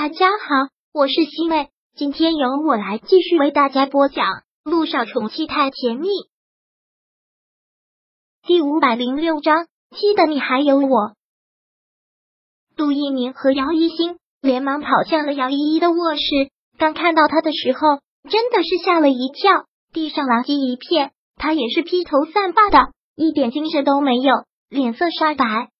大家好，我是西妹，今天由我来继续为大家播讲《路上宠妻太甜蜜》第五百零六章。记得你还有我。杜一鸣和姚一星连忙跑向了姚依依的卧室，刚看到她的时候，真的是吓了一跳，地上狼藉一片，她也是披头散发的，一点精神都没有，脸色煞白。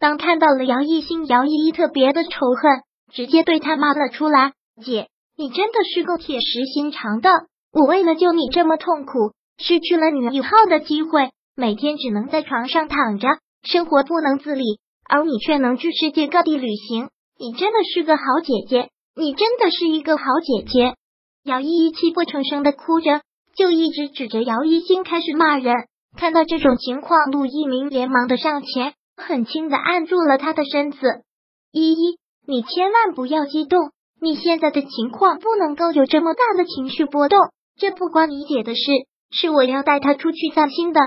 当看到了姚一星，姚依依特别的仇恨。直接对他骂了出来：“姐，你真的是够铁石心肠的！我为了救你这么痛苦，失去了女一号的机会，每天只能在床上躺着，生活不能自理，而你却能去世界各地旅行。你真的是个好姐姐，你真的是一个好姐姐！”姚依依泣不成声的哭着，就一直指着姚一星开始骂人。看到这种情况，陆一鸣连忙的上前，很轻的按住了他的身子，依依。你千万不要激动，你现在的情况不能够有这么大的情绪波动，这不关你姐的事，是我要带她出去散心的，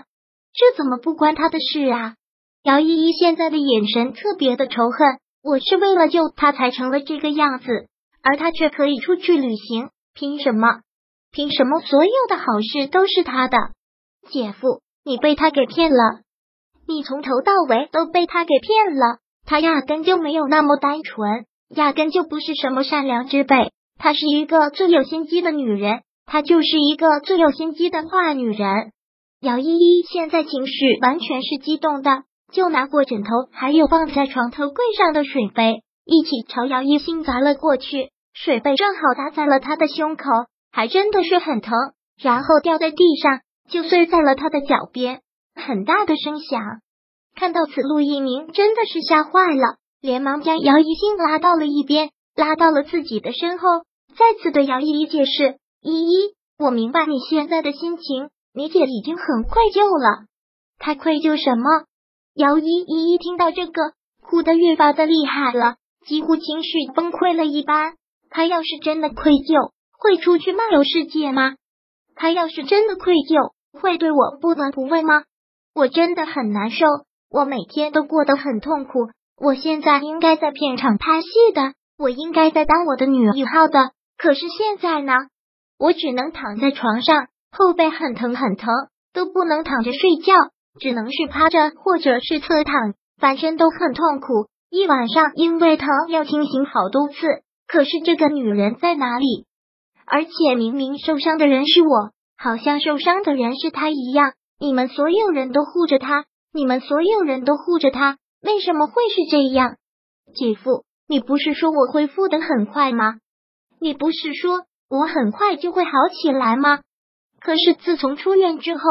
这怎么不关她的事啊？姚依依现在的眼神特别的仇恨，我是为了救她才成了这个样子，而她却可以出去旅行，凭什么？凭什么所有的好事都是她的？姐夫，你被他给骗了，你从头到尾都被他给骗了。她压根就没有那么单纯，压根就不是什么善良之辈。她是一个最有心机的女人，她就是一个最有心机的坏女人。姚依依现在情绪完全是激动的，就拿过枕头，还有放在床头柜上的水杯，一起朝姚一星砸了过去。水杯正好砸在了他的胸口，还真的是很疼，然后掉在地上，就碎在了他的脚边，很大的声响。看到此，陆一鸣真的是吓坏了，连忙将姚一星拉到了一边，拉到了自己的身后，再次对姚依依解释：“依依，我明白你现在的心情，你姐已经很愧疚了。她愧疚什么？”姚依依听到这个，哭得越发的厉害了，几乎情绪崩溃了一般。她要是真的愧疚，会出去漫游世界吗？她要是真的愧疚，会对我不闻不问吗？我真的很难受。我每天都过得很痛苦，我现在应该在片场拍戏的，我应该在当我的女一号的。可是现在呢，我只能躺在床上，后背很疼很疼，都不能躺着睡觉，只能是趴着或者是侧躺，反正都很痛苦。一晚上因为疼要清醒好多次。可是这个女人在哪里？而且明明受伤的人是我，好像受伤的人是她一样。你们所有人都护着她。你们所有人都护着他，为什么会是这样？姐夫，你不是说我恢复的很快吗？你不是说我很快就会好起来吗？可是自从出院之后，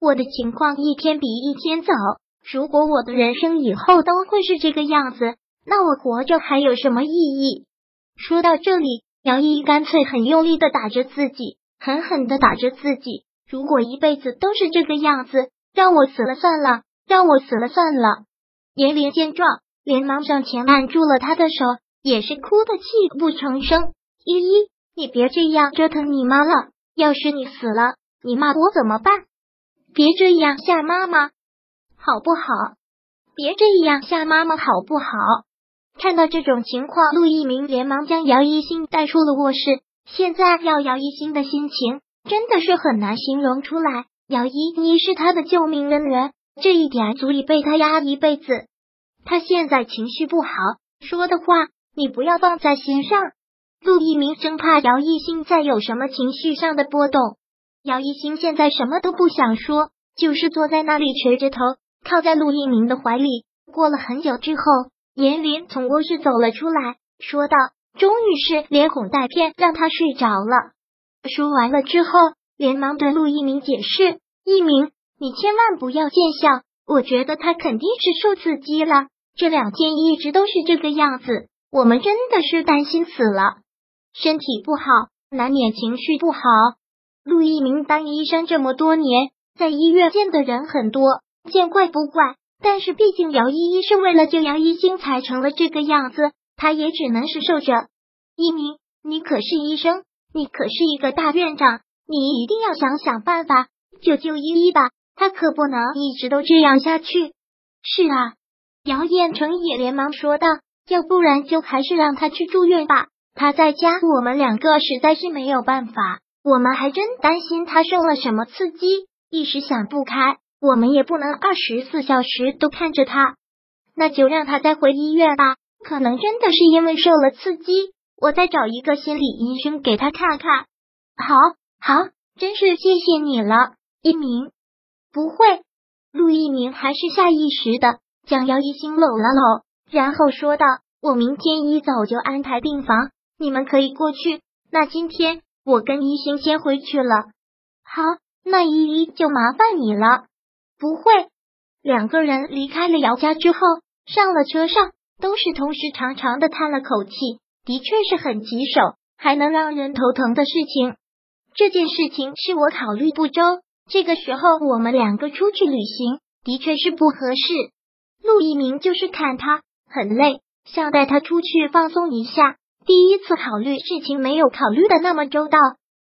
我的情况一天比一天糟。如果我的人生以后都会是这个样子，那我活着还有什么意义？说到这里，杨毅干脆很用力的打着自己，狠狠的打着自己。如果一辈子都是这个样子，让我死了算了。让我死了算了。严林见状，连忙上前按住了他的手，也是哭的泣不成声。依依，你别这样折腾你妈了。要是你死了，你骂我怎么办？别这样吓妈妈，好不好？别这样吓妈妈，好不好？看到这种情况，陆一鸣连忙将姚一星带出了卧室。现在要姚一星的心情，真的是很难形容出来。姚一，你是他的救命恩人。这一点足以被他压一辈子。他现在情绪不好，说的话你不要放在心上。陆一鸣生怕姚一星再有什么情绪上的波动。姚一星现在什么都不想说，就是坐在那里垂着头，靠在陆一鸣的怀里。过了很久之后，严林从卧室走了出来，说道：“终于是连哄带骗让他睡着了。”说完了之后，连忙对陆一鸣解释：“一鸣。”你千万不要见笑，我觉得他肯定是受刺激了，这两天一直都是这个样子，我们真的是担心死了。身体不好，难免情绪不好。陆一鸣当医生这么多年，在医院见的人很多，见怪不怪。但是毕竟姚依依是为了救姚一星才成了这个样子，他也只能是受着。一鸣，你可是医生，你可是一个大院长，你一定要想想办法救救依依吧。他可不能一直都这样下去。是啊，姚彦成也连忙说道：“要不然就还是让他去住院吧。他在家，我们两个实在是没有办法。我们还真担心他受了什么刺激，一时想不开。我们也不能二十四小时都看着他，那就让他再回医院吧。可能真的是因为受了刺激，我再找一个心理医生给他看看。好，好，真是谢谢你了，一鸣。不会，陆一鸣还是下意识的将姚一星搂了搂，然后说道：“我明天一早就安排病房，你们可以过去。那今天我跟一星先回去了。好，那依依就麻烦你了。”不会，两个人离开了姚家之后，上了车上，都是同时长长的叹了口气。的确是很棘手，还能让人头疼的事情。这件事情是我考虑不周。这个时候我们两个出去旅行，的确是不合适。陆一鸣就是看他很累，想带他出去放松一下。第一次考虑事情没有考虑的那么周到。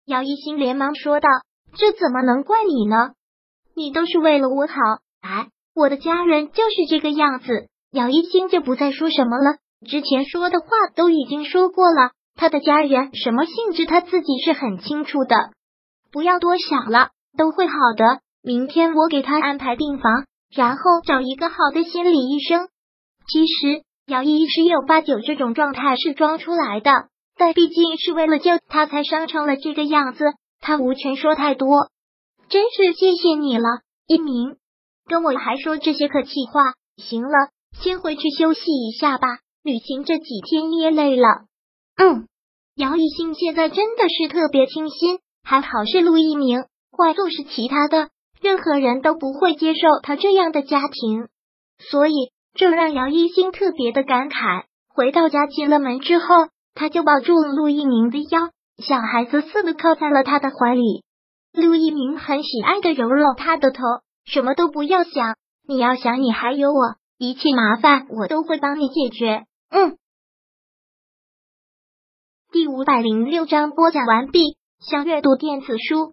姚一新连忙说道：“这怎么能怪你呢？”你都是为了我好，哎，我的家人就是这个样子。姚一星就不再说什么了，之前说的话都已经说过了。他的家人什么性质，他自己是很清楚的。不要多想了，都会好的。明天我给他安排病房，然后找一个好的心理医生。其实姚一十有八九这种状态是装出来的，但毕竟是为了救他才伤成了这个样子，他无权说太多。真是谢谢你了，一鸣，跟我还说这些客气话。行了，先回去休息一下吧，旅行这几天也累了。嗯，姚一兴现在真的是特别清新，还好是陆一鸣，换做是其他的，任何人都不会接受他这样的家庭，所以这让姚一兴特别的感慨。回到家进了门之后，他就抱住了陆一鸣的腰，像孩子似的靠在了他的怀里。陆一鸣很喜爱的揉揉他的头，什么都不要想，你要想你还有我，一切麻烦我都会帮你解决。嗯。第五百零六章播讲完毕。想阅读电子书，